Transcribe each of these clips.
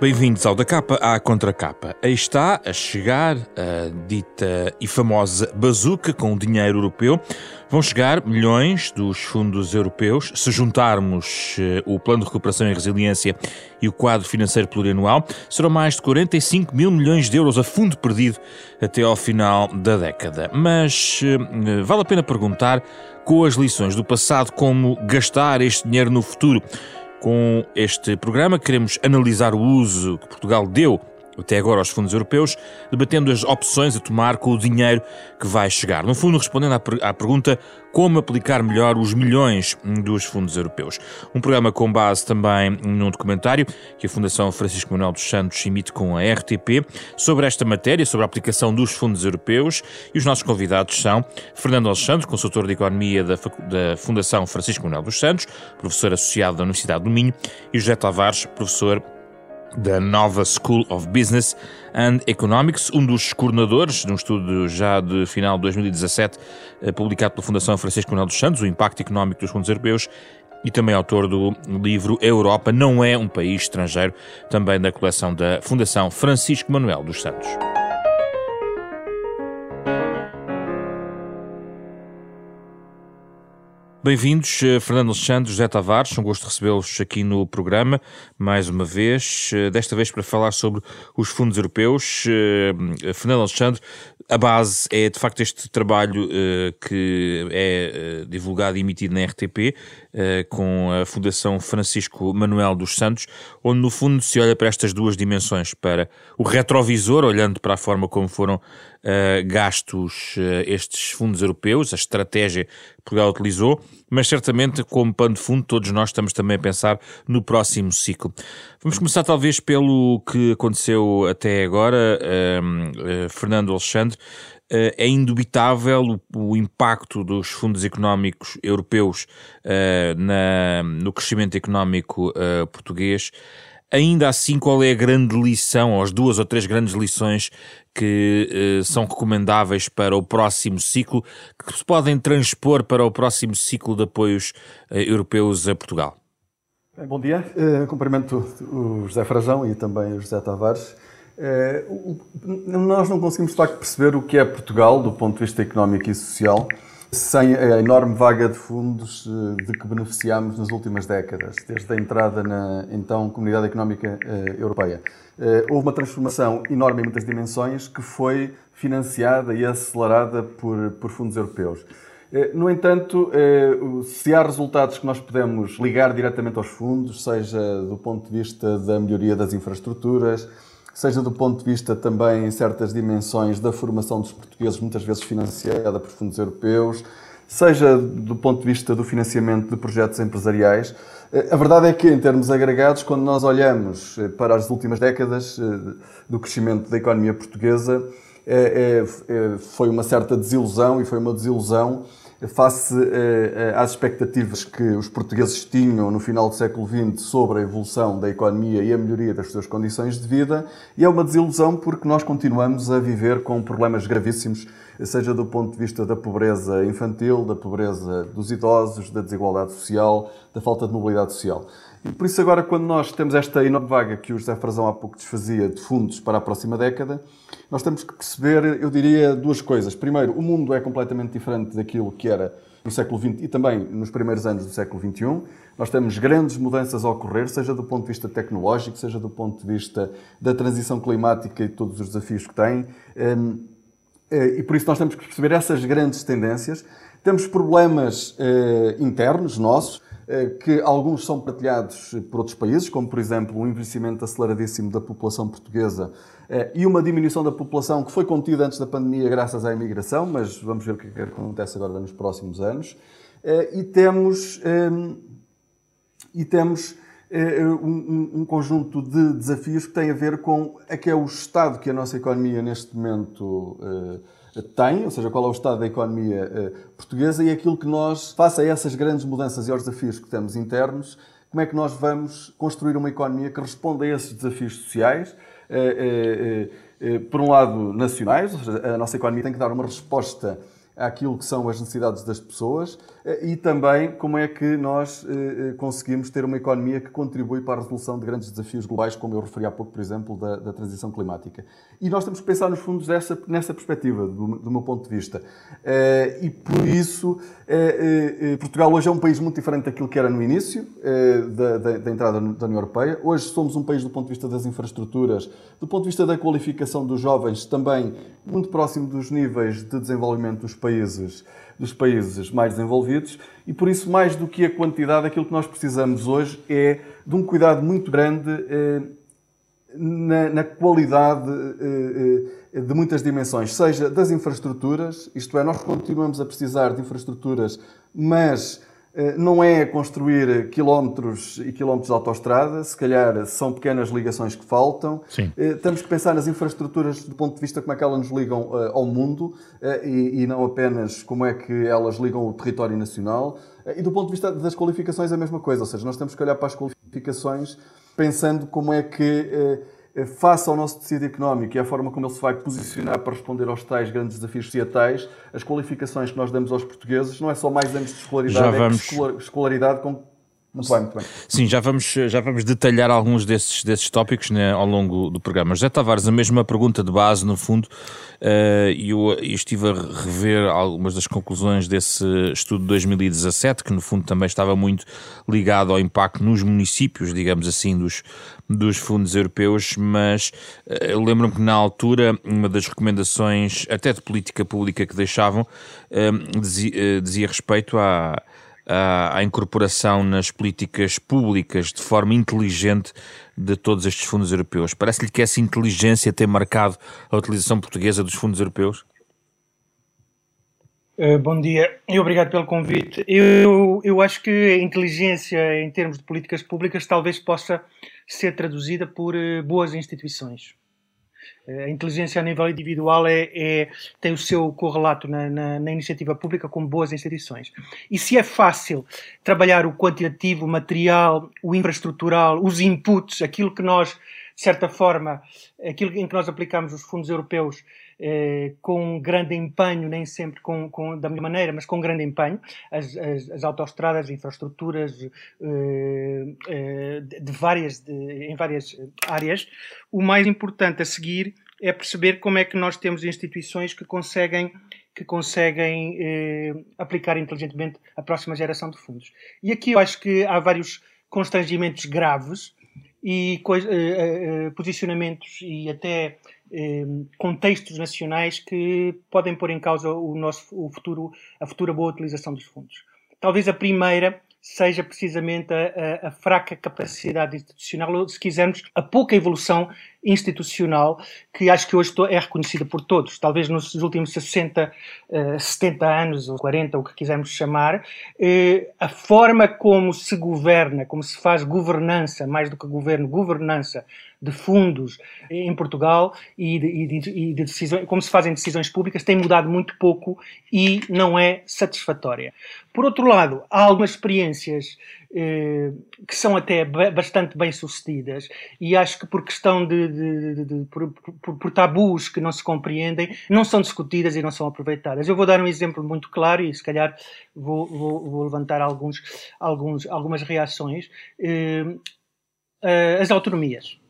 Bem-vindos ao Da Capa à Contracapa. Aí está a chegar a dita e famosa bazuca com o dinheiro europeu. Vão chegar milhões dos fundos europeus. Se juntarmos eh, o Plano de Recuperação e Resiliência e o quadro financeiro plurianual, serão mais de 45 mil milhões de euros a fundo perdido até ao final da década. Mas eh, vale a pena perguntar, com as lições do passado, como gastar este dinheiro no futuro. Com este programa, queremos analisar o uso que Portugal deu até agora aos fundos europeus, debatendo as opções a tomar com o dinheiro que vai chegar. No fundo, respondendo à, à, pergunta como aplicar melhor os milhões dos fundos europeus. Um programa com base também num documentário que a Fundação Francisco Manuel dos Santos emite com a RTP sobre esta matéria, sobre a aplicação dos fundos europeus. E os nossos convidados são Fernando Alexandre, consultor de Economia da, da Fundação Francisco Manuel dos Santos, professor associado da Universidade do Minho, e José Tavares, professor da Nova School of Business and Economics, um dos coordenadores de um estudo já de final de 2017, eh, publicado pela Fundação Francisco Manuel dos Santos, o impacto económico dos fundos europeus, e também autor do livro Europa não é um país estrangeiro, também da coleção da Fundação Francisco Manuel dos Santos. Bem-vindos, eh, Fernando Alexandre, José Tavares, um gosto recebê-los aqui no programa, mais uma vez, eh, desta vez para falar sobre os fundos europeus. Eh, Fernando Alexandre, a base é de facto este trabalho que é divulgado e emitido na RTP, com a Fundação Francisco Manuel dos Santos, onde no fundo se olha para estas duas dimensões, para o retrovisor, olhando para a forma como foram uh, gastos uh, estes fundos europeus, a estratégia que Portugal utilizou, mas certamente como pano de fundo todos nós estamos também a pensar no próximo ciclo. Vamos começar talvez pelo que aconteceu até agora, Fernando Alexandre, é indubitável o, impacto dos fundos económicos europeus na, no crescimento económico português. Ainda assim, qual é a grande lição, ou as duas ou três grandes lições que eh, são recomendáveis para o próximo ciclo, que se podem transpor para o próximo ciclo de apoios eh, europeus a Portugal? Bom dia, uh, cumprimento o José Frazão e também o José Tavares. Uh, nós não conseguimos de facto perceber o que é Portugal do ponto de vista económico e social sem a enorme vaga de fundos eh, de que beneficiámos nas últimas décadas, desde a entrada na então Comunidade Económica eh, Europeia. Eh, houve uma transformação enorme em muitas dimensões que foi financiada e acelerada por, por fundos europeus. No entanto, se há resultados que nós podemos ligar diretamente aos fundos, seja do ponto de vista da melhoria das infraestruturas, seja do ponto de vista também em certas dimensões da formação dos portugueses, muitas vezes financiada por fundos europeus, seja do ponto de vista do financiamento de projetos empresariais. Eh, a verdade é que, em termos agregados, quando nós olhamos eh, para as últimas décadas eh, do crescimento da economia portuguesa, foi uma certa desilusão e foi uma desilusão face eh, eh, às expectativas que os portugueses tinham no final do século XX sobre a evolução da economia e a melhoria das suas condições de vida, e é uma desilusão porque nós continuamos a viver com problemas gravíssimos, seja do ponto de vista da pobreza infantil, da pobreza dos idosos, da desigualdade social, da falta de mobilidade social. E por isso agora, quando nós temos esta enorme vaga que o José Frazão há pouco desfazia de fundos para a próxima década, nós temos que perceber, eu diria, duas coisas. Primeiro, o mundo é completamente diferente daquilo que era no século XX e também nos primeiros anos do século XXI. Nós temos grandes mudanças a ocorrer, seja do ponto de vista tecnológico, seja do ponto de vista da transição climática e todos os desafios que tem. Hum, eh, e por isso nós temos que perceber essas grandes tendências. Temos problemas eh, internos nossos, que alguns são partilhados por outros países, como por exemplo o envelhecimento aceleradíssimo da população portuguesa eh, e uma diminuição da população que foi contida antes da pandemia graças à imigração, mas vamos ver o que, é acontece agora nos próximos anos. Eh, e temos, ehm, e temos um, conjunto de desafios que têm a ver com a que é o estado que a nossa economia neste momento tem, ou seja, qual é o estado da economia uh, portuguesa e aquilo que nós, face a essas grandes mudanças e aos desafios que temos internos, como é que nós vamos construir uma economia que responda a esses desafios sociais, uh, uh, por um lado nacionais, ou seja, a nossa economia tem que dar uma resposta àquilo que são as necessidades das pessoas e também como é que nós conseguimos ter uma economia que contribui para a resolução de grandes desafios globais, como eu referi há pouco, por exemplo, da, da transição climática. E nós temos que pensar nos fundos dessa, nessa perspectiva, do, do meu ponto de vista. E por isso, Portugal hoje é um país muito diferente daquilo que era no início da, da, da entrada da União Europeia. Hoje somos um país, do ponto de vista das infraestruturas, do ponto de vista da qualificação dos jovens, também muito próximo dos níveis de desenvolvimento dos países, dos países mais desenvolvidos e por isso, mais do que a quantidade, aquilo que nós precisamos hoje é de um cuidado muito grande eh, na, na, qualidade eh, eh, de muitas dimensões, seja das infraestruturas, isto é, nós continuamos a precisar de infraestruturas, mas não é construir quilómetros e quilómetros de autoestrada, se calhar são pequenas ligações que faltam. Sim. Eh, temos que pensar nas infraestruturas do ponto de vista como é que elas nos ligam eh, ao mundo e não apenas como é que elas ligam o território nacional. E do ponto de vista das qualificações, a mesma coisa, ou seja, nós temos que olhar para as qualificações pensando como é que eh, face ao nosso tecido económico e à forma como ele se vai posicionar para responder aos tais grandes desafios societais, as qualificações que nós damos aos portugueses não é só mais anos de escolaridade, Já vamos... é escolaridade com muito bem, muito bem. Sim, já vamos, já vamos detalhar alguns desses, desses tópicos né, ao longo do programa. José Tavares, a mesma pergunta de base, no fundo, uh, eu, eu estive a rever algumas das conclusões desse estudo de 2017, que no fundo também estava muito ligado ao impacto nos municípios, digamos assim, dos, dos fundos europeus, mas uh, eu lembro-me que na altura uma das recomendações, até de política pública que deixavam, uh, dizia, dizia respeito a à incorporação nas políticas públicas de forma inteligente de todos estes fundos europeus. Parece-lhe que essa inteligência tem marcado a utilização portuguesa dos fundos europeus? Uh, bom dia e obrigado pelo convite. Eu, eu acho que a inteligência em termos de políticas públicas talvez possa ser traduzida por uh, boas instituições. A inteligência a nível individual é, é tem o seu correlato na, na, na, iniciativa pública com boas instituições. E se é fácil trabalhar o quantitativo, o material, o infraestrutural, os inputs, aquilo que nós, de certa forma, aquilo em que nós aplicamos os fundos europeus eh, com grande empenho, nem sempre com, com, da melhor maneira, mas com grande empenho, as, as, as autoestradas, infraestruturas eh, eh, de várias, de, em várias áreas. O mais importante a seguir é perceber como é que nós temos instituições que conseguem que conseguem eh, aplicar inteligentemente a próxima geração de fundos. E aqui eu acho que há vários constrangimentos graves e eh, eh, posicionamentos e até eh, contextos nacionais que podem pôr em causa o nosso o futuro, a futura boa utilização dos fundos. Talvez a primeira seja precisamente a, a, a, fraca capacidade institucional, ou se quisermos, a pouca evolução institucional que acho que hoje é reconhecida por todos. Talvez nos últimos 60, 70 anos ou 40, o que quisermos chamar, a forma como se governa, como se faz governança, mais do que governo, governança de fundos em Portugal e de, de, de decisões, como se fazem decisões públicas, tem mudado muito pouco e não é satisfatória. Por outro lado, há algumas experiências eh, que são até bastante bem sucedidas e acho que por questão de, de, de por, por, por, tabus que não se compreendem, não são discutidas e não são aproveitadas. Eu vou dar um exemplo muito claro e se calhar vou, vou, vou levantar alguns, alguns, algumas reações. Eh, eh as autonomias.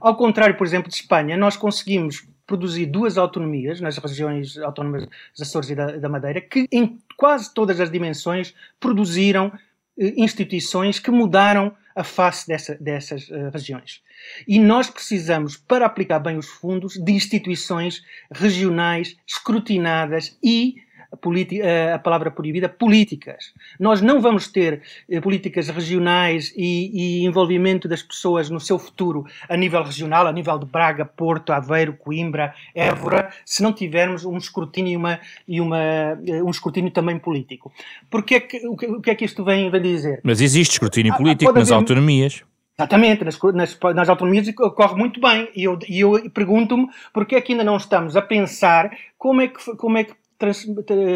Ao contrário, por exemplo, de Espanha, nós conseguimos produzir duas autonomias nas regiões autónomas dos Açores e da, da Madeira, que em quase todas as dimensões produziram eh, instituições que mudaram a face dessa, dessas uh, regiões. E nós precisamos, para aplicar bem os fundos, de instituições regionais escrutinadas e a, a palavra proibida, políticas. Nós não vamos ter eh, políticas regionais e, e, envolvimento das pessoas no seu futuro a nível regional, a nível de Braga, Porto, Aveiro, Coimbra, Évora, se não tivermos um escrutínio e, uma, e uma, eh, um escrutínio também político. Porque é que, o, que, o que é que isto vem a dizer? Mas existe escrutínio ah, político nas haver... autonomias. Exatamente, nas, nas, nas, autonomias ocorre muito bem. E eu, eu pergunto-me porque é que ainda não estamos a pensar como é que, como é que trans,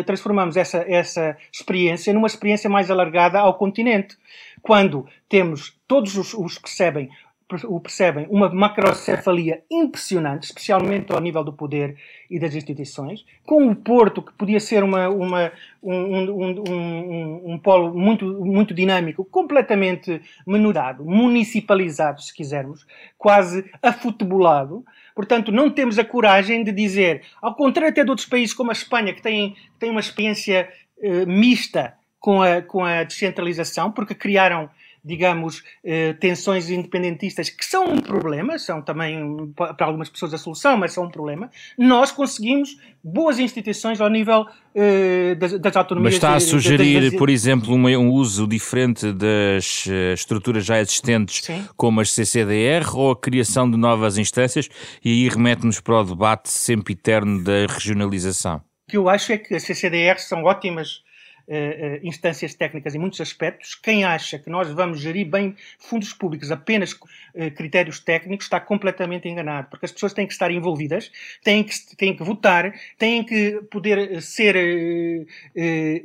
transformamos essa, essa experiência numa experiência mais alargada ao continente. Quando temos todos os, os que recebem o percebem, uma macrocefalia impressionante, especialmente ao nível do poder e das instituições, com o Porto, que podia ser uma, uma, um, um, um, um, polo muito, muito dinâmico, completamente menorado, municipalizado, se quisermos, quase afutebolado. Portanto, não temos a coragem de dizer, ao contrário até de outros países como a Espanha, que têm, têm uma experiência uh, mista com a, com a descentralização, porque criaram digamos, eh, tensões independentistas, que são um problema, são também para algumas pessoas a solução, mas são um problema, nós conseguimos boas instituições ao nível eh, das, das, autonomias. Mas está a sugerir, das, das... por exemplo, um, um, uso diferente das uh, estruturas já existentes, Sim. como as CCDR, ou a criação de novas instâncias, e aí remete-nos para o debate sempre eterno da regionalização? O que eu acho é que as CCDR são ótimas uh, instâncias técnicas em muitos aspectos. Quem acha que nós vamos gerir bem fundos públicos apenas uh, critérios técnicos está completamente enganado, porque as pessoas têm que estar envolvidas, têm que, têm que votar, têm que poder ser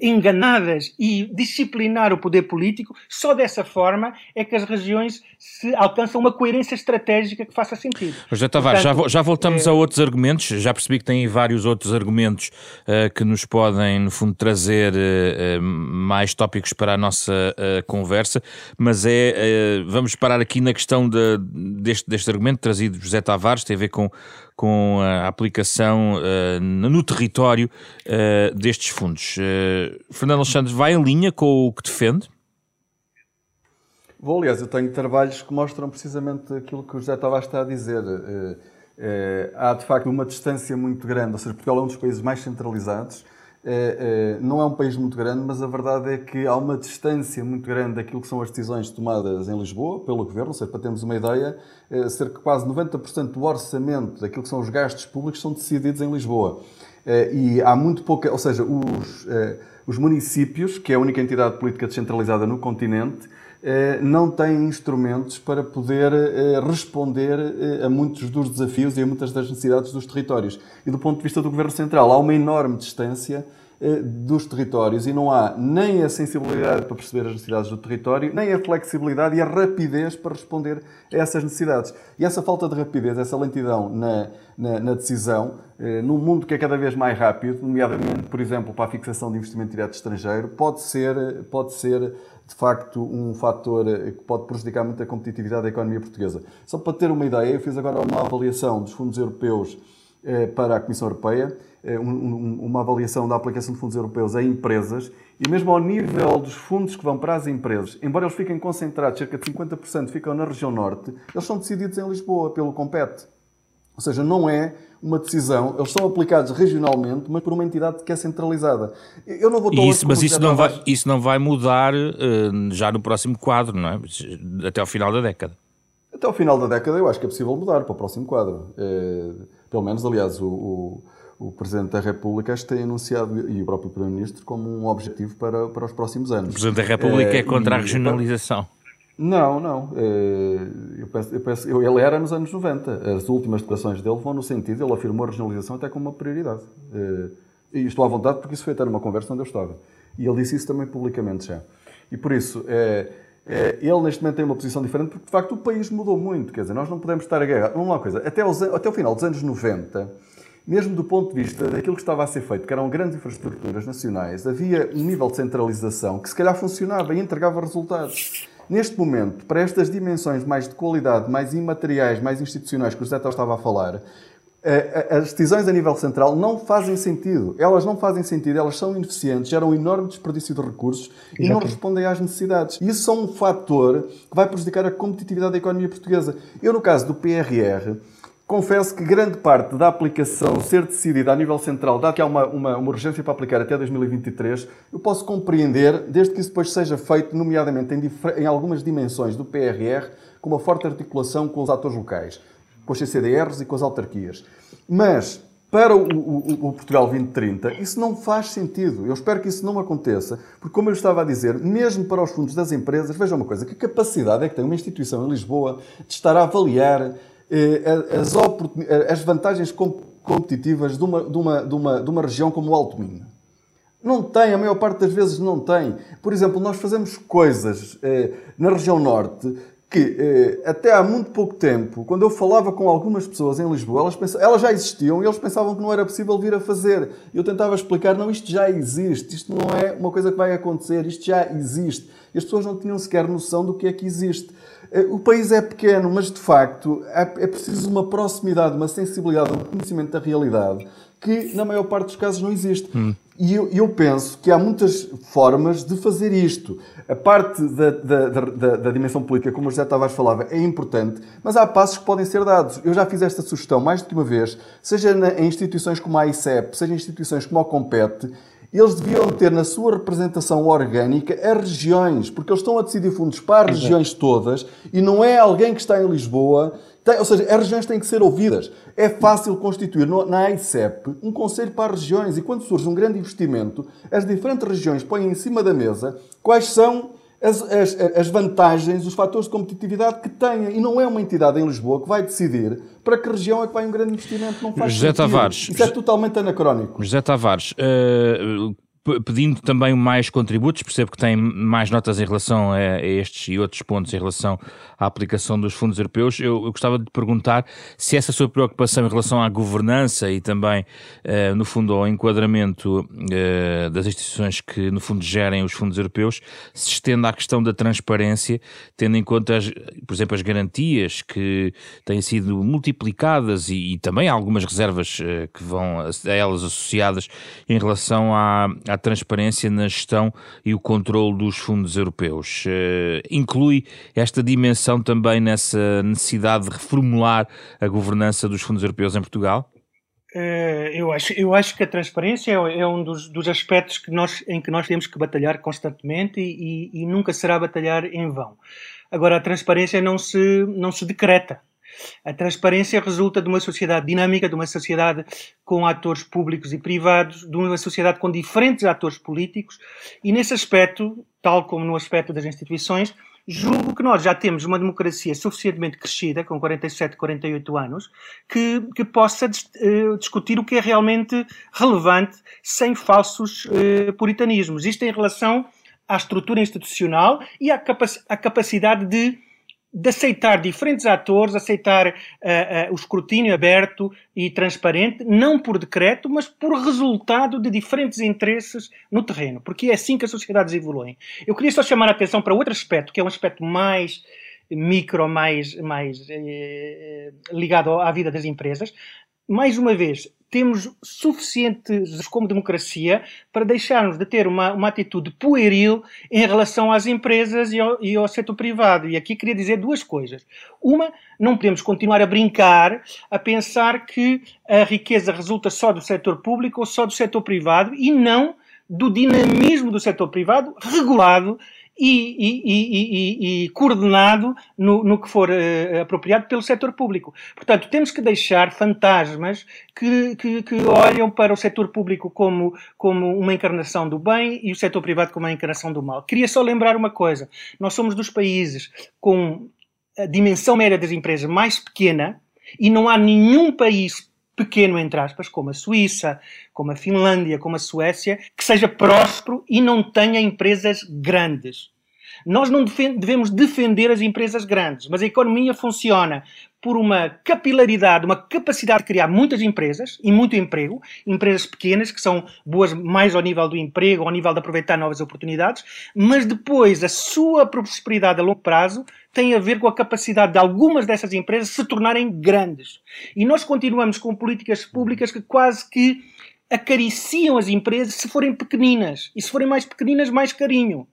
enganadas e disciplinar o poder político. Só dessa forma é que as regiões se alcançam uma coerência estratégica que faça sentido. José Tavares, já, já voltamos é... a outros argumentos, já percebi que tem vários outros argumentos uh, que nos podem, no fundo, trazer uh, mais tópicos para a nossa uh, conversa, mas é, vamos parar aqui na questão de, deste, deste argumento trazido de José Tavares, tem a ver com, com a aplicação no território destes fundos. Fernando Alexandre vai em linha com o que defende? Vou, aliás, eu tenho trabalhos que mostram precisamente aquilo que o José Tavares está a dizer. Eh, eh, há, de facto, uma distância muito grande, ou seja, Portugal é um dos países mais centralizados. Eh, não é um país muito grande, mas a verdade é que há uma distância muito grande daquilo que são as decisões tomadas em Lisboa pelo Governo, ou seja, para termos uma ideia, cerca de quase 90% do orçamento daquilo que são os gastos públicos são decididos em Lisboa. E há muito pouca, ou seja, os, os municípios, que é a única entidade política descentralizada no continente, eh, não têm instrumentos para poder eh, responder eh, a muitos dos desafios e a muitas das necessidades dos territórios. E do ponto de vista do Governo Central, há uma enorme distância dos territórios e não há nem a sensibilidade para perceber as necessidades do território, nem a flexibilidade e a rapidez para responder a essas necessidades. E essa falta de rapidez, essa lentidão na, na, na decisão, num mundo que é cada vez mais rápido, nomeadamente, por exemplo, para a fixação de investimento direto estrangeiro, pode ser, pode ser de facto um fator eh, que pode prejudicar muito a competitividade da economia portuguesa. Só para ter uma ideia, eu fiz agora uma avaliação dos fundos europeus eh, para a Comissão Europeia, eh, uma avaliação da aplicação de fundos europeus a empresas e mesmo ao nível dos fundos que vão para as empresas, embora eles fiquem concentrados, cerca de 50% ficam na região norte, eles são decididos em Lisboa pelo Compete. Ou seja, não é uma decisão, eles são aplicados regionalmente, mas por uma entidade que é centralizada. Eu não vou isso, Mas isso não, vai, isso não vai mudar uh, já no próximo quadro, não é? Até ao final da década. Até ao final da década eu acho que é possível mudar para o próximo quadro. É, pelo menos, aliás, o, o, o, Presidente da República que tem anunciado, e o próprio Primeiro-Ministro, como um objetivo para, para os próximos anos. O Presidente da República é, é contra a regionalização. Não, não. Penso, eu penso, eu, ele era nos anos 90. As últimas declarações dele vão no sentido, ele afirmou a regionalização até como uma prioridade. Eh, e estou à vontade porque isso foi até numa conversa onde eu estava. E ele disse isso também publicamente já. E por isso, é, é, ele neste momento tem uma posição diferente porque de facto o país mudou muito. Quer dizer, nós não podemos estar a guerra. Lá uma coisa, até, os, até o final dos anos 90, mesmo do ponto de vista daquilo que estava a ser feito, que eram grandes infraestruturas nacionais, havia um nível de centralização que se calhar funcionava e entregava resultados. Neste momento, para estas dimensões mais de qualidade, mais imateriais, mais institucionais que o José estava a falar, eh, eh, as decisões a nível central não fazem sentido. Elas não fazem sentido, elas são ineficientes, geram um enorme desperdício de recursos e não respondem às necessidades. Isso são um fator que vai prejudicar a competitividade da economia portuguesa. Eu, no caso do PRR, Confesso que grande parte da aplicação ser decidida a nível central, dado que há uma, uma, uma, urgência para aplicar até 2023, eu posso compreender, desde que isso depois seja feito, nomeadamente em, em algumas dimensões do PRR, com uma forte articulação com os atores locais, com os CCDRs e com as autarquias. Mas, para o, o, o, Portugal 2030, isso não faz sentido. Eu espero que isso não aconteça, porque, como eu estava a dizer, mesmo para os fundos das empresas, veja uma coisa: que capacidade é que tem uma instituição em Lisboa de estar a avaliar as, eh, as vantagens competitivas de uma, de, uma, de, uma, de uma região como o Alto Minho. Não tem, a maior parte das vezes não tem. Por exemplo, nós fazemos coisas eh, na região norte que eh, até há muito pouco tempo, quando eu falava com algumas pessoas em Lisboa, elas, pensavam, elas já existiam e eles pensavam que não era possível vir a fazer. Eu tentava explicar, não, isto já existe, isto não é uma coisa que vai acontecer, isto já existe. E as pessoas não tinham sequer noção do que é que existe. Eh, o país é pequeno, mas de facto é, é preciso uma proximidade, uma sensibilidade, um conhecimento da realidade que na maior parte dos casos não existe. Hum. E eu, eu, penso que há muitas formas de fazer isto. A parte da, da, da, da, dimensão política, como o José Tavares falava, é importante, mas há passos que podem ser dados. Eu já fiz esta sugestão mais do que uma vez, seja na, em instituições como a ICEP, seja em instituições como a Compete, eles deviam ter na sua representação orgânica as regiões, porque eles estão a decidir fundos para as regiões todas e não é alguém que está em Lisboa tem, ou seja, as regiões têm que ser ouvidas. É fácil constituir no, na AICEP um conselho para as regiões e quando surge um grande investimento, as diferentes regiões põem em cima da mesa quais são as, as, as, vantagens, os fatores de competitividade que têm. E não é uma entidade em Lisboa que vai decidir para que região é que vai um grande investimento. Não faz José sentido. Tavares. Isso é totalmente anacrónico. José Tavares, uh, pedindo também mais contributos, percebo que tem mais notas em relação a, estes e outros pontos em relação à aplicação dos fundos europeus. Eu, eu gostava de perguntar se essa sua preocupação em relação à governança e também, uh, no fundo, ao enquadramento uh, das instituições que, no fundo, gerem os fundos europeus, se estende à questão da transparência, tendo em conta, as, por exemplo, as garantias que têm sido multiplicadas e, e também algumas reservas uh, que vão a, a elas associadas em relação à à transparência na gestão e o controle dos fundos europeus. Uh, inclui esta dimensão também nessa necessidade de reformular a governança dos fundos europeus em Portugal? Uh, eu, acho, eu acho que a transparência é, é um dos, dos, aspectos que nós, em que nós temos que batalhar constantemente e, e, e nunca será batalhar em vão. Agora, a transparência não se, não se decreta. A transparência resulta de uma sociedade dinâmica, de uma sociedade com atores públicos e privados, de uma sociedade com diferentes atores políticos, e nesse aspecto, tal como no aspecto das instituições, julgo que nós já temos uma democracia suficientemente crescida, com 47, 48 anos, que, que possa uh, discutir o que é realmente relevante sem falsos uh, puritanismos. Isto em relação à estrutura institucional e à, à capacidade de de aceitar diferentes atores, aceitar uh, uh, o escrutínio aberto e transparente, não por decreto, mas por resultado de diferentes interesses no terreno, porque é assim que as sociedades evoluem. Eu queria só chamar a atenção para outro aspecto, que é um aspecto mais micro, mais, mais eh, ligado à vida das empresas. Mais uma vez, temos suficientes como democracia para deixarmos de ter uma, uma atitude pueril em relação às empresas e ao, e ao setor privado. E aqui queria dizer duas coisas. Uma, não podemos continuar a brincar, a pensar que a riqueza resulta só do setor público ou só do setor privado e não do dinamismo do setor privado regulado e, e, e, e coordenado no, no, que for uh, apropriado pelo setor público. Portanto, temos que deixar fantasmas que, que, que, olham para o setor público como, como uma encarnação do bem e o setor privado como uma encarnação do mal. Queria só lembrar uma coisa: nós somos dos países com a dimensão média das empresas mais pequena e não há nenhum país pequeno, entre aspas, como a Suíça, como a Finlândia, como a Suécia, que seja próspero e não tenha empresas grandes. Nós não devemos defender as empresas grandes, mas a economia funciona por uma capilaridade, uma capacidade de criar muitas empresas e muito emprego, empresas pequenas que são boas mais ao nível do emprego, ao nível de aproveitar novas oportunidades, mas depois a sua prosperidade a longo prazo tem a ver com a capacidade de algumas dessas empresas se tornarem grandes. E nós continuamos com políticas públicas que quase que acariciam as empresas se forem pequeninas. E se forem mais pequeninas, mais carinho.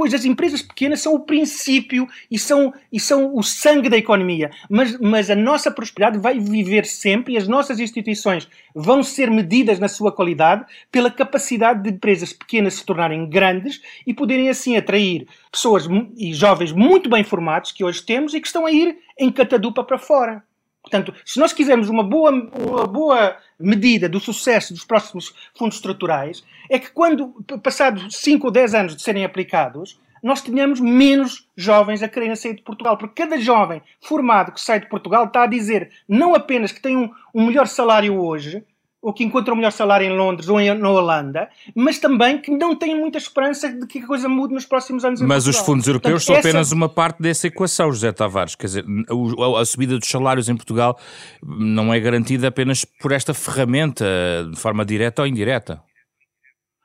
Pois as empresas pequenas são o princípio e são, e são o sangue da economia. Mas, mas a nossa prosperidade vai viver sempre e as nossas instituições vão ser medidas na sua qualidade pela capacidade de empresas pequenas se tornarem grandes e poderem assim atrair pessoas e jovens muito bem formados que hoje temos e que estão a ir em catadupa para fora. Portanto, se nós quisermos uma boa, uma boa medida do sucesso dos próximos fundos estruturais, é que quando, passados 5 ou 10 anos de serem aplicados, nós tenhamos menos jovens a quererem sair de Portugal. Porque cada jovem formado que sai de Portugal está a dizer não apenas que tem um, um melhor salário hoje, ou que encontram o melhor salário em Londres ou em, na Holanda, mas também que não têm muita esperança de que a coisa mude nos próximos anos. Mas os fundos europeus Portanto, são essa... apenas uma parte dessa equação, José Tavares. Quer dizer, a, a, subida dos salários em Portugal não é garantida apenas por esta ferramenta, de forma direta ou indireta.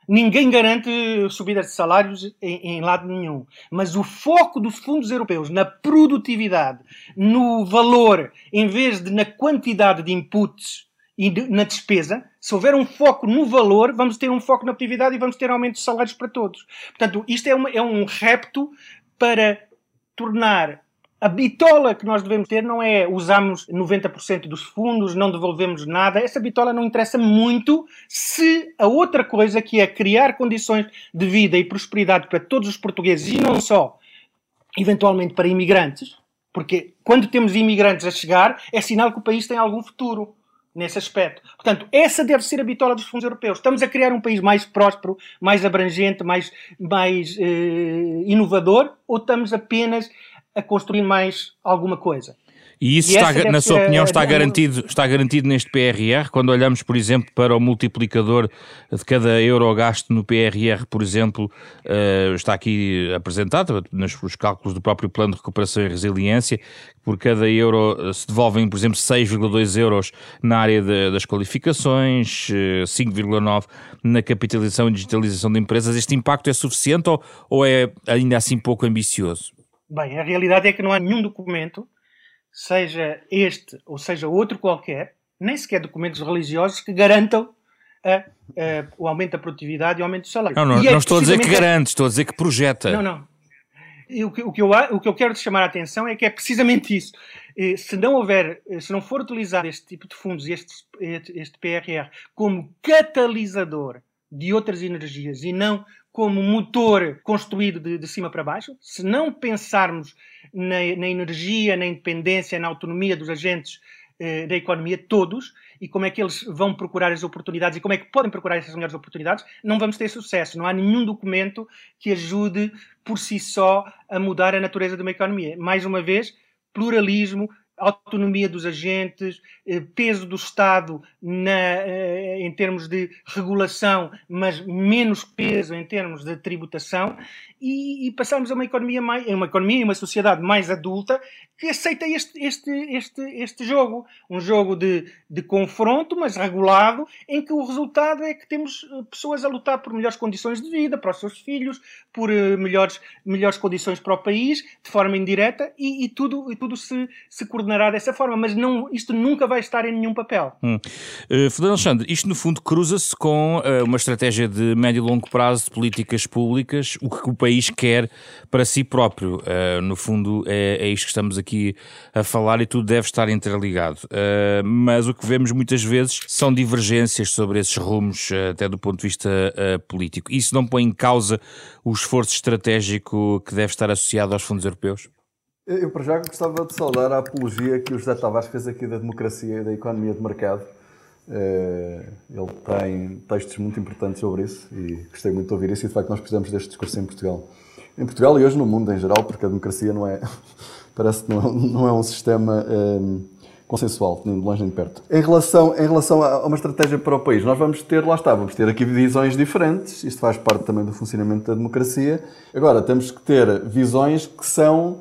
Ninguém garante subida de salários em, em, lado nenhum. Mas o foco dos fundos europeus na produtividade, no valor, em vez de na quantidade de inputs e na despesa, se houver um foco no valor, vamos ter um foco na atividade e vamos ter aumento de salários para todos. Portanto, isto é, uma, é um repto para tornar a bitola que nós devemos ter não é usamos 90% dos fundos, não devolvemos nada. Essa bitola não interessa muito se a outra coisa, que é criar condições de vida e prosperidade para todos os portugueses e não só, eventualmente para imigrantes, porque quando temos imigrantes a chegar, é sinal que o país tem algum futuro nesse aspecto. Portanto, essa deve ser a bitola dos fundos europeus. Estamos a criar um país mais próspero, mais abrangente, mais, mais eh, inovador, ou estamos apenas a construir mais alguma coisa? E isso, e está, na sua opinião, está garantido, está garantido neste PRR? Quando olhamos, por exemplo, para o multiplicador de cada euro gasto no PRR, por exemplo, uh, está aqui apresentado nos, nos cálculos do próprio Plano de Recuperação e Resiliência, por cada euro eh, se devolvem, por exemplo, 6,2 euros na área de, das qualificações, 5,9 eh, na capitalização e digitalização de empresas. Este impacto é suficiente ou, ou é ainda assim pouco ambicioso? Bem, a realidade é que não há nenhum documento seja este ou seja outro qualquer, nem sequer documentos religiosos que garantam a, a, o aumento da produtividade e o aumento do salário. Não, não, é não estou a dizer que garante, estou a dizer que projeta. Não, não. E o, que, o, que eu, o que eu quero chamar a atenção é que é precisamente isso. Se não houver, se não for utilizado este tipo de fundos, este, este PRR, como catalisador de outras energias e não como motor construído de, de cima para baixo, se não pensarmos na, na, energia, na independência, na autonomia dos agentes eh, da economia, todos, e como é que eles vão procurar as oportunidades e como é que podem procurar essas melhores oportunidades, não vamos ter sucesso. Não há nenhum documento que ajude por si só a mudar a natureza de uma economia. Mais uma vez, pluralismo, autonomia dos agentes, eh, peso do Estado na, eh, em termos de regulação, mas menos peso em termos de tributação, e, e passarmos a uma economia mais, uma economia e uma sociedade mais adulta que aceita este, este, este, este jogo. Um jogo de, de confronto, mas regulado, em que o resultado é que temos eh, pessoas a lutar por melhores condições de vida para os seus filhos, por melhores, melhores condições para o país, de forma indireta, e, e tudo, e tudo se, se coordena coordenará dessa forma, mas não, isto nunca vai estar em nenhum papel. Hum. Uh, Fernando Alexandre, isto no fundo cruza-se com uh, uma estratégia de médio e longo prazo de políticas públicas, o que o país quer para si próprio. Uh, no fundo, é, é isto que estamos aqui a falar e tudo deve estar interligado. Mas o que vemos muitas vezes são divergências sobre esses rumos, até do ponto de vista político. Isso não põe em causa o esforço estratégico que deve estar associado aos fundos europeus? Eu, para já, gostava de saudar a apologia que o José Tavares fez aqui da democracia e da economia de mercado. Eh, ele tem textos muito importantes sobre isso e gostei muito de ouvir isso e de facto nós precisamos deste discurso em Portugal. Em Portugal e hoje no mundo em geral, porque a democracia não é, parece que não, é, não é um sistema um, eh, consensual, nem de longe nem de perto. Em relação, em relação a uma estratégia para o país, nós vamos ter, lá está, vamos ter aqui visões diferentes, isto faz parte também do funcionamento da democracia. Agora, temos que ter visões que são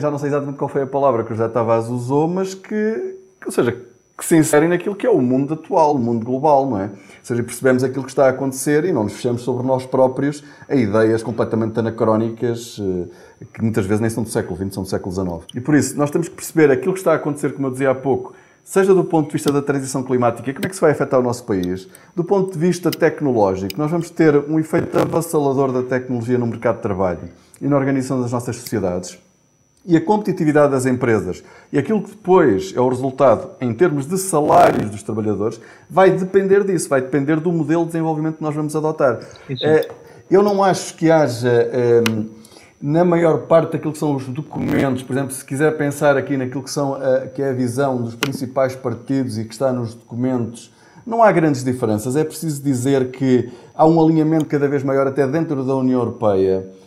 já não sei exatamente qual foi a palavra que o José Tavares usou, mas que, ou seja, que se inserem naquilo que é o mundo atual, o mundo global, não é? Ou seja, percebemos aquilo que está a acontecer e não nos fechamos sobre nós próprios a ideias completamente anacrónicas eh, que muitas vezes nem são do século XX, são do século XIX. E por isso, nós temos que perceber aquilo que está a acontecer, como eu dizia há pouco, seja do ponto de vista da transição climática, como é que isso vai afetar o nosso país, do ponto de vista tecnológico, nós vamos ter um efeito avassalador da tecnologia no mercado de trabalho e na organização das nossas sociedades e a competitividade das empresas e aquilo que depois é o resultado em termos de salários dos trabalhadores vai depender disso, vai depender do modelo de desenvolvimento que nós vamos adotar. É, eu não acho que haja, ehm, na maior parte daquilo que são os documentos, por exemplo, se quiser pensar aqui naquilo que, são, que é a visão dos principais partidos e que está nos documentos, não há grandes diferenças. É preciso dizer que há um alinhamento cada vez maior até dentro da União Europeia eh, eh,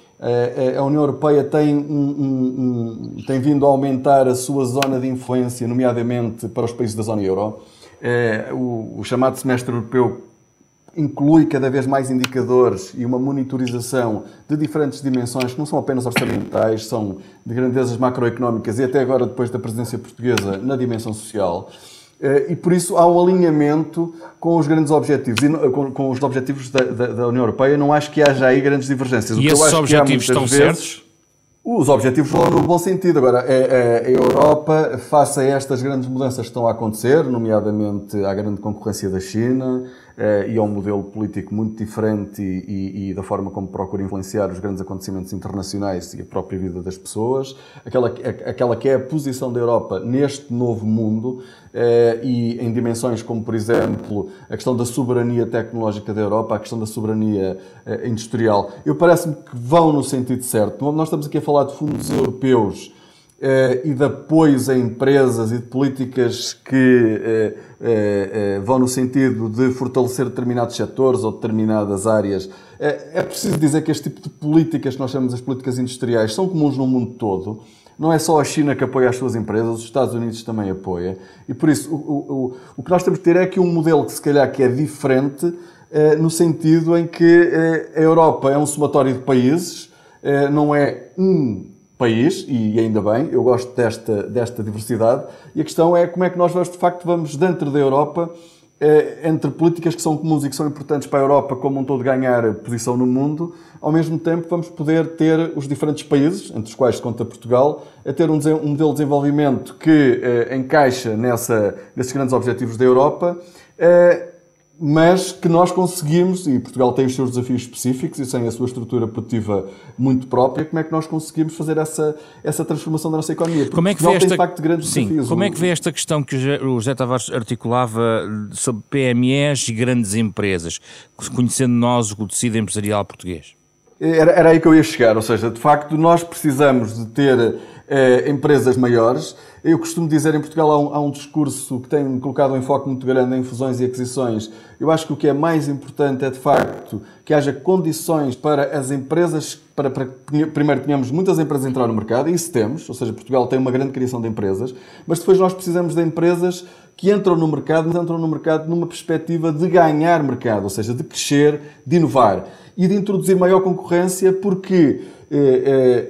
a União Europeia tem, um, um, tem vindo a aumentar a sua zona de influência, nomeadamente para os países da zona euro. é, o, o chamado semestre europeu inclui cada vez mais indicadores e uma monitorização de diferentes dimensões que não são apenas orçamentais, são de grandezas macroeconómicas e até agora, depois da presidência portuguesa, na dimensão social. Eh, e por isso há um alinhamento com os grandes objetivos, e com, com os objetivos da, da, da, União Europeia. Não acho que haja aí grandes divergências. E esses objetivos estão vezes, certos? Os objetivos vão no bom sentido. Agora, a, a, Europa, face a estas grandes mudanças que estão a acontecer, nomeadamente à grande concorrência da China, e a um modelo político muito diferente e, e, da forma como procura influenciar os grandes acontecimentos internacionais e a própria vida das pessoas, aquela, aquela que é a posição da Europa neste novo mundo eh, e em dimensões como, por exemplo, a questão da soberania tecnológica da Europa, a questão da soberania eh, industrial, eu parece-me que vão no sentido certo. Nós estamos aqui a falar de fundos europeus eh, e de apoios a empresas e de políticas que eh, eh, vão no sentido de fortalecer determinados setores ou determinadas áreas. É preciso dizer que este tipo de políticas que nós chamamos as políticas industriais são comuns no mundo todo. Não é só a China que apoia as suas empresas, os Estados Unidos também apoia. E por isso, o, o, o que nós temos de ter é aqui um modelo que se calhar que é diferente, no sentido em que a Europa é um somatório de países, não é um país, e ainda bem, eu gosto desta, desta diversidade, e a questão é como é que nós de facto vamos dentro da Europa, eh, entre políticas que são comuns e que são importantes para a Europa como um todo ganhar posição no mundo, ao mesmo tempo vamos poder ter os diferentes países, entre os quais se conta Portugal, a ter um, um modelo de desenvolvimento que eh, encaixa nessa, nesses grandes objetivos da Europa, eh, mas que nós conseguimos, e Portugal tem os seus desafios específicos e tem a sua estrutura produtiva muito própria, como é que nós conseguimos fazer essa, essa transformação da nossa economia? Porque como é que vê esta... tem, de facto, grandes Sim, desafios. Como é que vê esta questão que o José Tavares articulava sobre PMEs e grandes empresas, conhecendo nós o tecido empresarial português? Era, era aí que eu ia chegar, ou seja, de facto, nós precisamos de ter eh, empresas maiores. Eu costumo dizer em Portugal há um, há um, discurso que tem colocado um enfoque muito grande em fusões e aquisições. Eu acho que o que é mais importante é de facto que haja condições para as empresas, para, para primeiro tenhamos muitas empresas entrar no mercado, e isso temos, ou seja, Portugal tem uma grande criação de empresas, mas depois nós precisamos de empresas que entram no mercado, mas entram no mercado numa perspectiva de ganhar mercado, ou seja, de crescer, de inovar e de introduzir maior concorrência, porque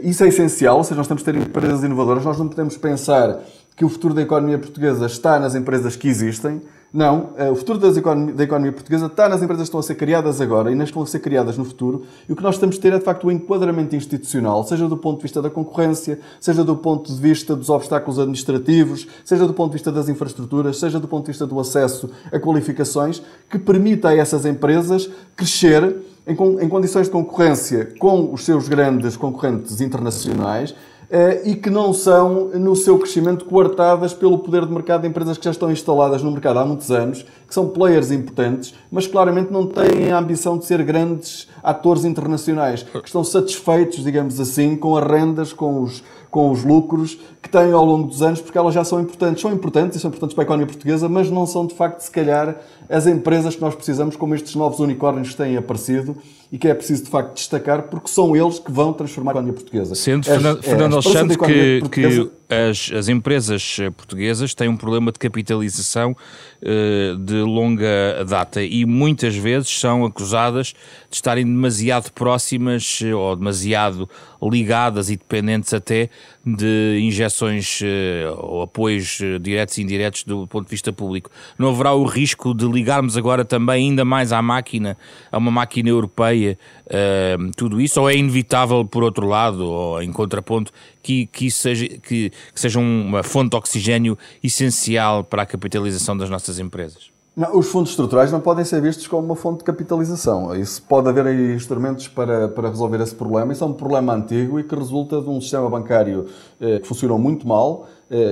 isso é essencial, ou seja, nós temos que ter empresas inovadoras, nós não podemos pensar que o futuro da economia portuguesa está nas empresas que existem. Não, eh, o futuro da economia portuguesa está nas empresas que estão a ser criadas agora e nas que vão ser criadas no futuro. E o que nós temos de ter é, de facto, o enquadramento institucional, seja do ponto de vista da concorrência, seja do ponto de vista dos obstáculos administrativos, seja do ponto de vista das infraestruturas, seja do ponto de vista do acesso a qualificações, que permita a essas empresas crescer em, em condições de concorrência com os seus grandes concorrentes internacionais eh, e que não são, no seu crescimento, coartadas pelo poder de mercado de empresas que já estão instaladas no mercado há muitos anos, que são players importantes, mas claramente não têm a ambição de ser grandes atores internacionais, que estão satisfeitos, digamos assim, com as rendas, com os, com os lucros que têm ao longo dos anos, porque elas já são importantes. São importantes e são importantes para a economia portuguesa, mas não são, de facto, se calhar, as empresas que nós precisamos, como estes novos unicórnios que têm aparecido e que é preciso, de facto, destacar, porque são eles que vão transformar a economia portuguesa. Sendo, Fernando, é, Fernando Alexandre, que, que as, as empresas portuguesas têm um problema de capitalização uh, de longa data e muitas vezes são acusadas de estarem demasiado próximas eh, ou demasiado ligadas e dependentes até de injeções uh, ou apoios diretos e indiretos do ponto de vista público. Não haverá o risco de ligarmos agora também ainda mais à máquina, a uma máquina europeia, uh, tudo isso, ou é inevitável, por outro lado, ou em contraponto, que, que seja, que, que seja uma fonte de oxigênio essencial para a capitalização das nossas empresas? Não, os fundos estruturais não podem ser vistos como uma fonte de capitalização. Isso pode haver aí instrumentos para, para resolver esse problema. Isso é um problema antigo e que resulta de um sistema bancário eh, que funcionou muito mal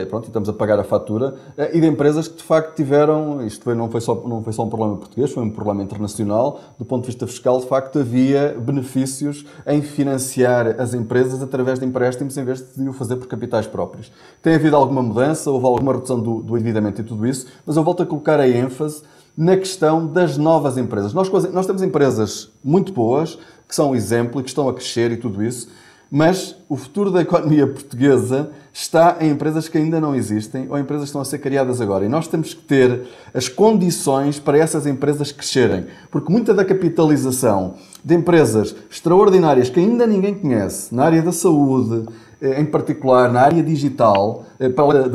pronto, e estamos a pagar a fatura, eh, e de empresas que de facto tiveram, isto não, foi só, não foi só um problema português, foi um problema internacional, do ponto de vista fiscal, de facto havia benefícios em financiar as empresas através de empréstimos em vez de o fazer por capitais próprios. Tem havido alguma mudança, houve alguma redução do, do endividamento e tudo isso, mas eu volto a colocar a ênfase na questão das novas empresas. Nós, nós temos empresas muito boas, que são exemplo e que estão a crescer e tudo isso, Mas o futuro da economia portuguesa está em empresas que ainda não existem ou empresas que estão a ser criadas agora. E nós temos que ter as condições para essas empresas crescerem. Porque muita da capitalização de empresas extraordinárias que ainda ninguém conhece, na área da saúde, eh, em particular na área digital, eh, para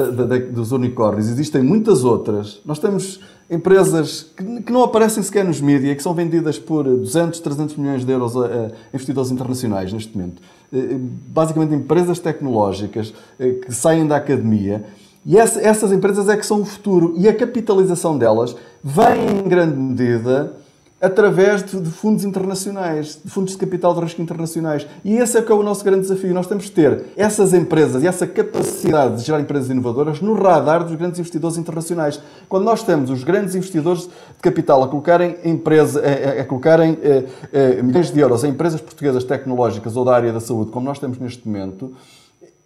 dos unicórnios, existem muitas outras. Nós temos empresas que, que não aparecem sequer nos mídias, que são vendidas por 200, 300 milhões de euros a, a investidores internacionais neste momento. Eh, basicamente empresas tecnológicas que saem da academia. E essas empresas é que são o futuro. E a capitalização delas vem em grande medida através de, de, fundos internacionais, de fundos de capital de risco internacionais. E esse é que é o nosso grande desafio. Nós temos que ter essas empresas e essa capacidade de gerar empresas inovadoras no radar dos grandes investidores internacionais. Quando nós temos os grandes investidores de capital a colocarem, empresa, a, a, a colocarem a, eh, eh, milhões de euros em empresas portuguesas tecnológicas ou da área da saúde, como nós temos neste momento,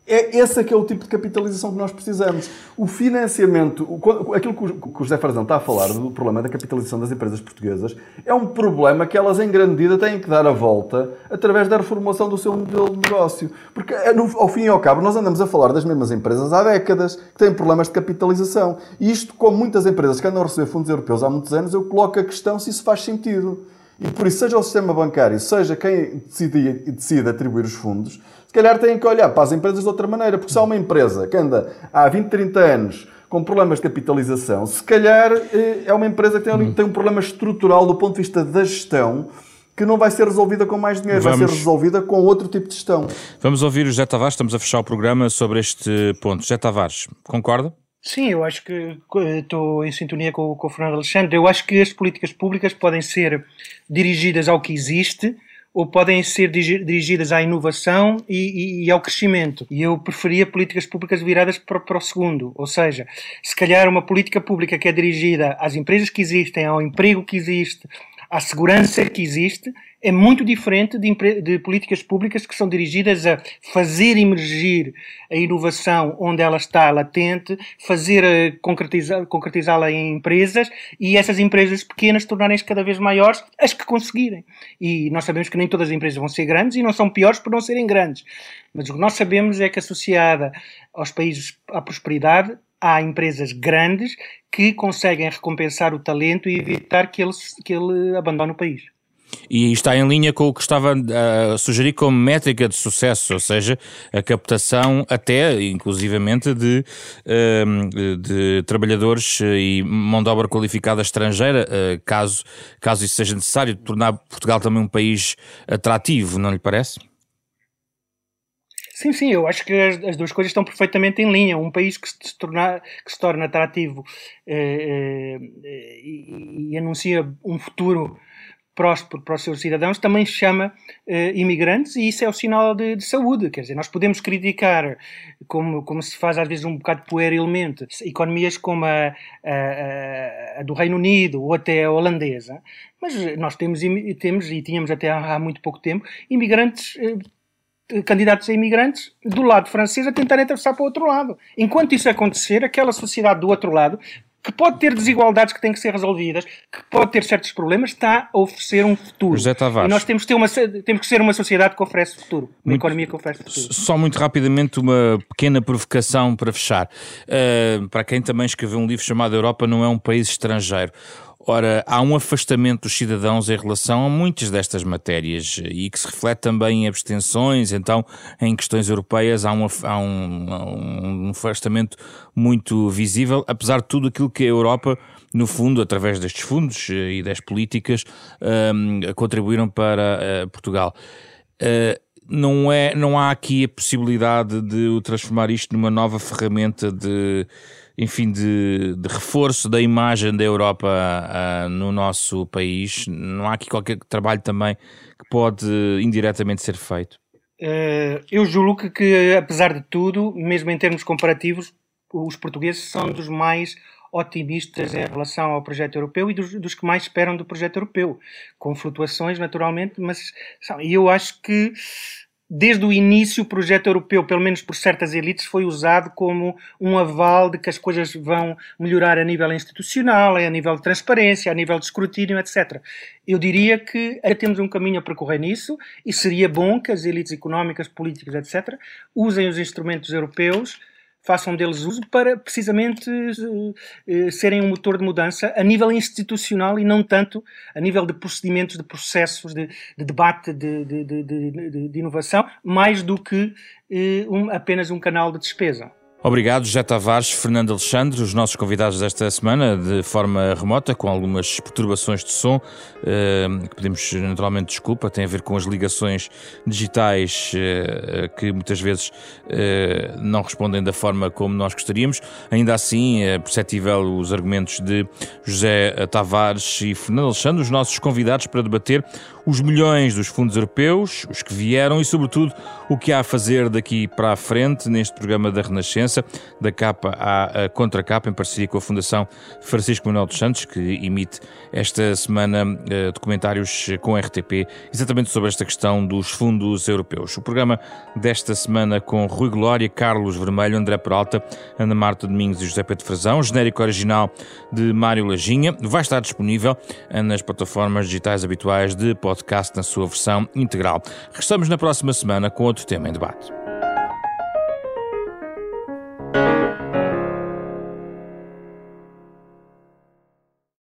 é esse que é o tipo de capitalização que nós precisamos. O financiamento, aquilo que o José Farazão está a falar do problema da capitalização das empresas portuguesas, é um problema que elas, em grande medida, têm que dar a volta através da reformulação do seu modelo de negócio. Porque, é, ao fim e ao cabo, nós andamos a falar das mesmas empresas há décadas que têm problemas de capitalização. E isto, como muitas empresas que andam a receber fundos europeus há muitos anos, eu coloco a questão se isso faz sentido. E por isso, seja o sistema bancário, seja quem decide, decide atribuir os fundos, calhar têm que olhar para as empresas de outra maneira, porque se há uma empresa que anda há 20, 30 anos com problemas de capitalização, se calhar eh, é uma empresa que tem, tem um problema estrutural do ponto de vista da gestão que não vai ser resolvida com mais dinheiro, Vamos... vai ser resolvida com outro tipo de gestão. Vamos ouvir o José Tavares, estamos a fechar o programa sobre este ponto. José Tavares, concorda? Sim, eu acho que estou em sintonia com, com o Fernando Alexandre. Eu acho que as políticas públicas podem ser dirigidas ao que existe, ou podem ser dirigidas à inovação e, e, e, ao crescimento. E eu preferia políticas públicas viradas para, para, o segundo. Ou seja, se calhar uma política pública que é dirigida às empresas que existem, ao emprego que existe, à segurança que existe, é muito diferente de, de, políticas públicas que são dirigidas a fazer emergir a inovação onde ela está latente, fazer eh, concretizá-la concretizá em empresas e essas empresas pequenas tornarem-se cada vez maiores, as que conseguirem. E nós sabemos que nem todas as empresas vão ser grandes e não são piores por não serem grandes. Mas o que nós sabemos é que associada aos países à prosperidade, há empresas grandes que conseguem recompensar o talento e evitar que ele, que ele abandone o país. E está em linha com o que estava a sugerir como métrica de sucesso, ou seja, a captação até, inclusivamente, de, ehm, de trabalhadores e mão de obra qualificada estrangeira, eh, caso, caso isso seja necessário, tornar Portugal também um país atrativo, não lhe parece? Sim, sim, eu acho que as, as, duas coisas estão perfeitamente em linha. Um país que se, torna, que se torna atrativo eh, eh, e, e, anuncia um futuro próspero para os seus cidadãos também chama uh, imigrantes e isso é o sinal de, de, saúde. Quer dizer, nós podemos criticar, como, como se faz às vezes um bocado puerilmente, economias como a, a, a, do Reino Unido ou até a holandesa, mas nós temos, temos e tínhamos até há, muito pouco tempo, imigrantes. Uh, candidatos a imigrantes do lado francês a tentarem atravessar para o outro lado. Enquanto isso acontecer, aquela sociedade do outro lado que pode ter desigualdades que têm que ser resolvidas, que pode ter certos problemas, está a oferecer um futuro. José Tavares. E nós temos, ter uma, temos que ser uma sociedade que oferece futuro, uma muito, economia que oferece futuro. Só muito rapidamente uma pequena provocação para fechar. Uh, para quem também escreveu um livro chamado Europa não é um país estrangeiro. Ora, há um afastamento dos cidadãos em relação a muitas destas matérias e que se reflete também em abstenções, então em questões europeias há um, há um, um afastamento muito visível, apesar de tudo aquilo que a Europa, no fundo, através destes fundos eh, e das políticas, um, contribuíram para uh, Portugal. Uh, não, é, não há aqui a possibilidade de transformar isto numa nova ferramenta de enfim, de, de reforço da imagem da Europa uh, no nosso país? Não há aqui qualquer trabalho também que pode indiretamente ser feito? Uh, eu julgo que, apesar de tudo, mesmo em termos comparativos, os portugueses são dos mais otimistas em relação ao projeto europeu e dos, dos, que mais esperam do projeto europeu, com flutuações naturalmente, mas eu acho que desde o início, o projeto europeu, pelo menos por certas elites, foi usado como um aval de que as coisas vão melhorar a nível institucional, a nível de transparência, a nível de escrutínio, etc. Eu diria que temos um caminho a percorrer nisso e seria bom que as elites económicas, políticas, etc., usem os instrumentos europeus façam deles uso para precisamente uh, serem um motor de mudança a nível institucional e não tanto a nível de procedimentos, de processos, de, de debate, de, de, de, inovação, mais do que uh, um, apenas um canal de despesa. Obrigado, José Tavares, Fernando Alexandre, os nossos convidados desta semana, de forma remota, com algumas perturbações de som, eh, que pedimos naturalmente desculpa, tem a ver com as ligações digitais eh, que muitas vezes eh, não respondem da forma como nós gostaríamos. Ainda assim, é perceptível os argumentos de José Tavares e Fernando Alexandre, os nossos convidados para debater os milhões dos fundos europeus, os que vieram e, sobretudo, o que há a fazer daqui para a frente neste programa da Renascença, da capa à contracapa, em parceria com a Fundação Francisco Manuel dos Santos, que emite esta semana uh, documentários com a RTP, exatamente sobre esta questão dos fundos europeus. O programa desta semana com Rui Glória, Carlos Vermelho, André Peralta, Ana Marta Domingos e José Pedro Frazão, genérico original de Mário Lajinha, vai estar disponível nas plataformas digitais habituais de podcast podcast na sua versão integral. Restamos na próxima semana com outro tema em debate.